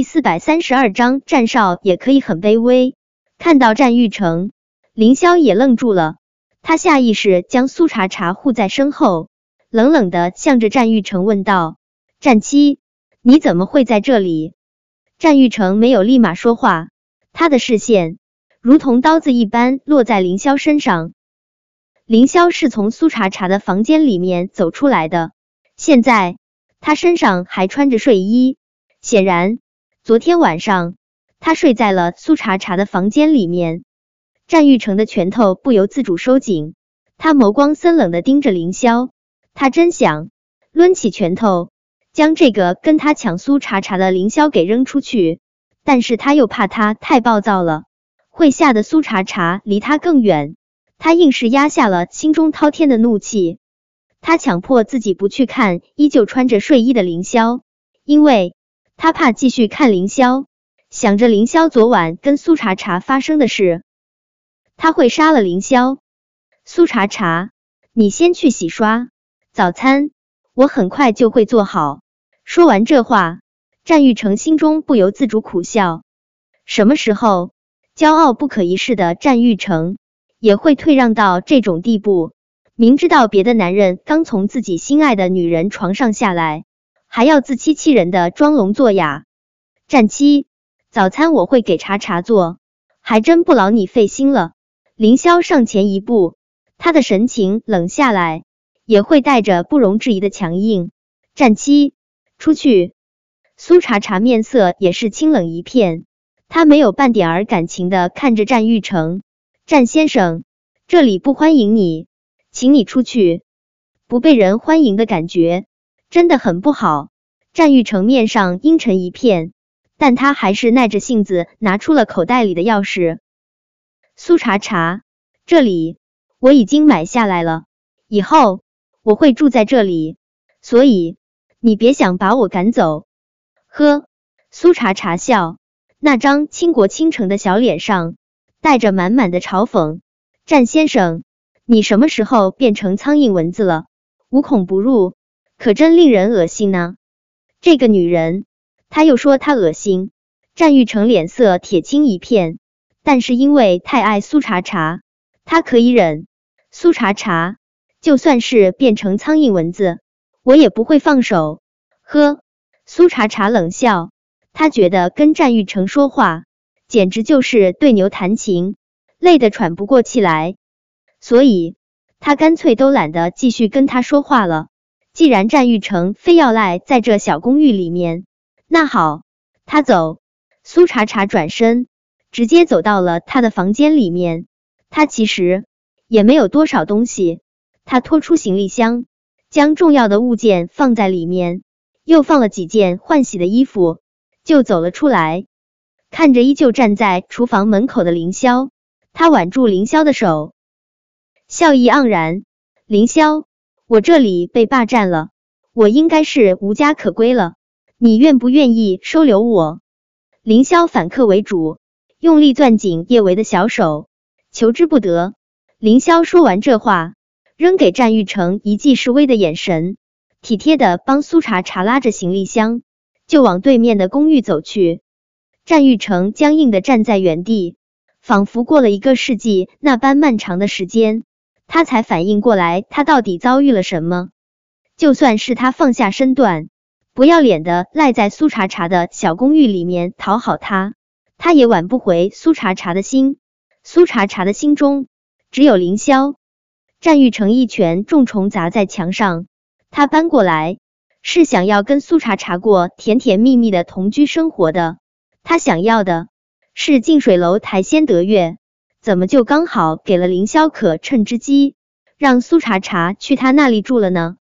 第四百三十二章，战少也可以很卑微。看到战玉成，凌霄也愣住了，他下意识将苏茶茶护在身后，冷冷的向着战玉成问道：“战七，你怎么会在这里？”战玉成没有立马说话，他的视线如同刀子一般落在凌霄身上。凌霄是从苏茶茶的房间里面走出来的，现在他身上还穿着睡衣，显然昨天晚上他睡在了苏茶茶的房间里面。战玉成的拳头不由自主收紧，他眸光森冷的盯着凌霄，他真想抡起拳头将这个跟他抢苏茶茶的凌霄给扔出去，但是他又怕他太暴躁了，会吓得苏茶茶离他更远。他硬是压下了心中滔天的怒气，他强迫自己不去看依旧穿着睡衣的凌霄，因为他怕继续看凌霄，想着凌霄昨晚跟苏茶茶发生的事，他会杀了凌霄。苏茶茶，你先去洗刷早餐，我很快就会做好。说完这话，战玉成心中不由自主苦笑。什么时候，骄傲不可一世的战玉成？也会退让到这种地步，明知道别的男人刚从自己心爱的女人床上下来，还要自欺欺人的装聋作哑。战七，早餐我会给茶茶做，还真不劳你费心了。凌霄上前一步，他的神情冷下来，也会带着不容置疑的强硬。战七，出去。苏茶茶面色也是清冷一片，他没有半点儿感情的看着战玉成。战先生，这里不欢迎你，请你出去。不被人欢迎的感觉真的很不好。战玉成面上阴沉一片，但他还是耐着性子拿出了口袋里的钥匙。苏茶茶，这里我已经买下来了，以后我会住在这里，所以你别想把我赶走。呵，苏茶茶笑，那张倾国倾城的小脸上。带着满满的嘲讽，战先生，你什么时候变成苍蝇蚊子了？无孔不入，可真令人恶心呢。这个女人，他又说她恶心。战玉成脸色铁青一片，但是因为太爱苏茶茶，他可以忍。苏茶茶，就算是变成苍蝇蚊子，我也不会放手。呵，苏茶茶冷笑，他觉得跟战玉成说话。简直就是对牛弹琴，累得喘不过气来，所以他干脆都懒得继续跟他说话了。既然战玉成非要赖在这小公寓里面，那好，他走。苏茶茶转身，直接走到了他的房间里面。他其实也没有多少东西，他拖出行李箱，将重要的物件放在里面，又放了几件换洗的衣服，就走了出来。看着依旧站在厨房门口的凌霄，他挽住凌霄的手，笑意盎然。凌霄，我这里被霸占了，我应该是无家可归了。你愿不愿意收留我？凌霄反客为主，用力攥紧叶维的小手，求之不得。凌霄说完这话，扔给战玉成一记示威的眼神，体贴的帮苏茶茶拉着行李箱，就往对面的公寓走去。战玉成僵硬的站在原地，仿佛过了一个世纪那般漫长的时间，他才反应过来，他到底遭遇了什么。就算是他放下身段，不要脸的赖在苏茶茶的小公寓里面讨好他，他也挽不回苏茶茶的心。苏茶茶的心中只有凌霄。战玉成一拳重重砸在墙上，他搬过来是想要跟苏茶茶过甜甜蜜蜜的同居生活的。他想要的是近水楼台先得月，怎么就刚好给了凌霄可乘之机，让苏茶茶去他那里住了呢？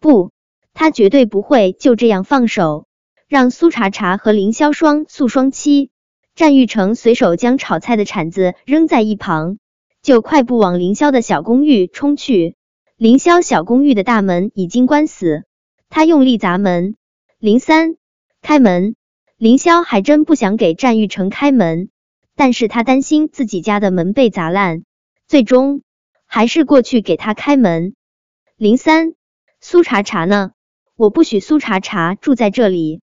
不，他绝对不会就这样放手，让苏茶茶和凌霄双宿双栖。战玉成随手将炒菜的铲子扔在一旁，就快步往凌霄的小公寓冲去。凌霄小公寓的大门已经关死，他用力砸门，零三，开门。凌霄还真不想给战玉成开门，但是他担心自己家的门被砸烂，最终还是过去给他开门。零三，苏茶茶呢？我不许苏茶茶住在这里。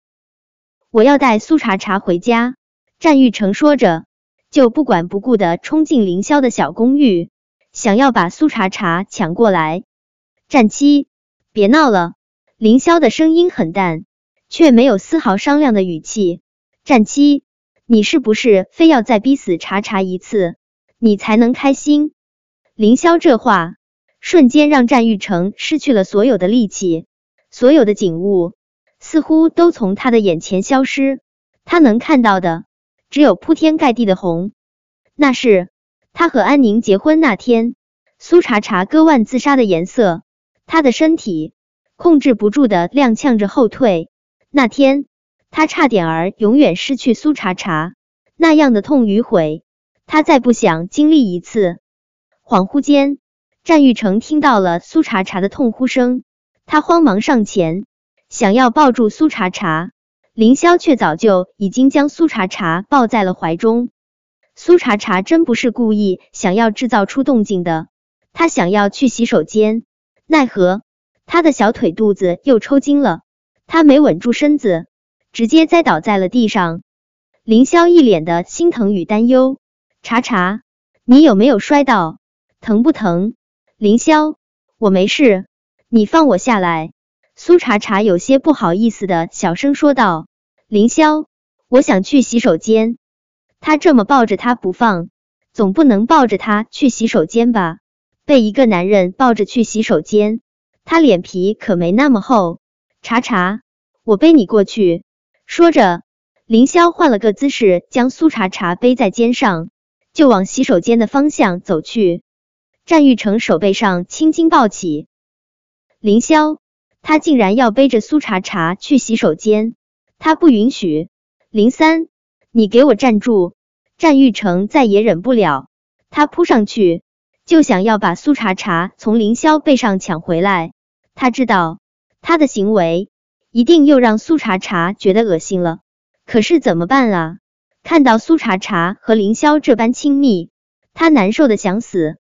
我要带苏茶茶回家。战玉成说着，就不管不顾的冲进凌霄的小公寓，想要把苏茶茶抢过来。战七，别闹了！凌霄的声音很淡，却没有丝毫商量的语气。战七，你是不是非要再逼死茶茶一次，你才能开心？凌霄这话瞬间让战玉成失去了所有的力气，所有的景物似乎都从他的眼前消失，他能看到的。只有铺天盖地的红，那是他和安宁结婚那天，苏茶茶割腕自杀的颜色。他的身体控制不住的踉跄着后退。那天，他差点儿永远失去苏茶茶，那样的痛与悔，他再不想经历一次。恍惚间，战玉成听到了苏茶茶的痛呼声，他慌忙上前，想要抱住苏茶茶。凌霄却早就已经将苏茶茶抱在了怀中。苏茶茶真不是故意想要制造出动静的，他想要去洗手间，奈何他的小腿肚子又抽筋了，他没稳住身子，直接栽倒在了地上。凌霄一脸的心疼与担忧：“茶茶，你有没有摔倒？疼不疼？”凌霄，我没事，你放我下来。苏茶茶有些不好意思的小声说道：“凌霄，我想去洗手间。”他这么抱着他不放，总不能抱着他去洗手间吧？被一个男人抱着去洗手间，他脸皮可没那么厚。茶茶，我背你过去。说着，凌霄换了个姿势，将苏茶茶背在肩上，就往洗手间的方向走去。战玉成手背上青筋暴起，凌霄。他竟然要背着苏茶茶去洗手间，他不允许！林三，你给我站住！战玉成再也忍不了，他扑上去就想要把苏茶茶从凌霄背上抢回来。他知道他的行为一定又让苏茶茶觉得恶心了，可是怎么办啊？看到苏茶茶和凌霄这般亲密，他难受的想死。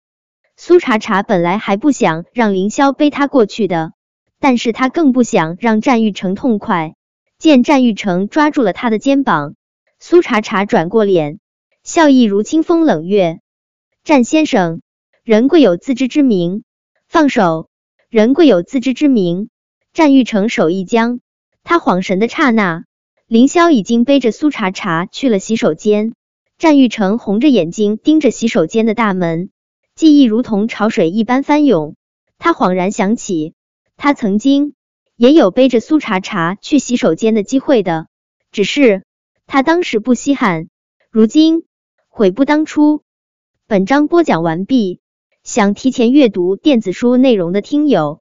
苏茶茶本来还不想让凌霄背他过去的。但是他更不想让战玉成痛快。见战玉成抓住了他的肩膀，苏茶茶转过脸，笑意如清风冷月。战先生，人贵有自知之明，放手。人贵有自知之明。战玉成手一僵，他恍神的刹那，凌霄已经背着苏茶茶去了洗手间。战玉成红着眼睛盯着洗手间的大门，记忆如同潮水一般翻涌。他恍然想起。他曾经也有背着苏茶茶去洗手间的机会的，只是他当时不稀罕，如今悔不当初。本章播讲完毕，想提前阅读电子书内容的听友，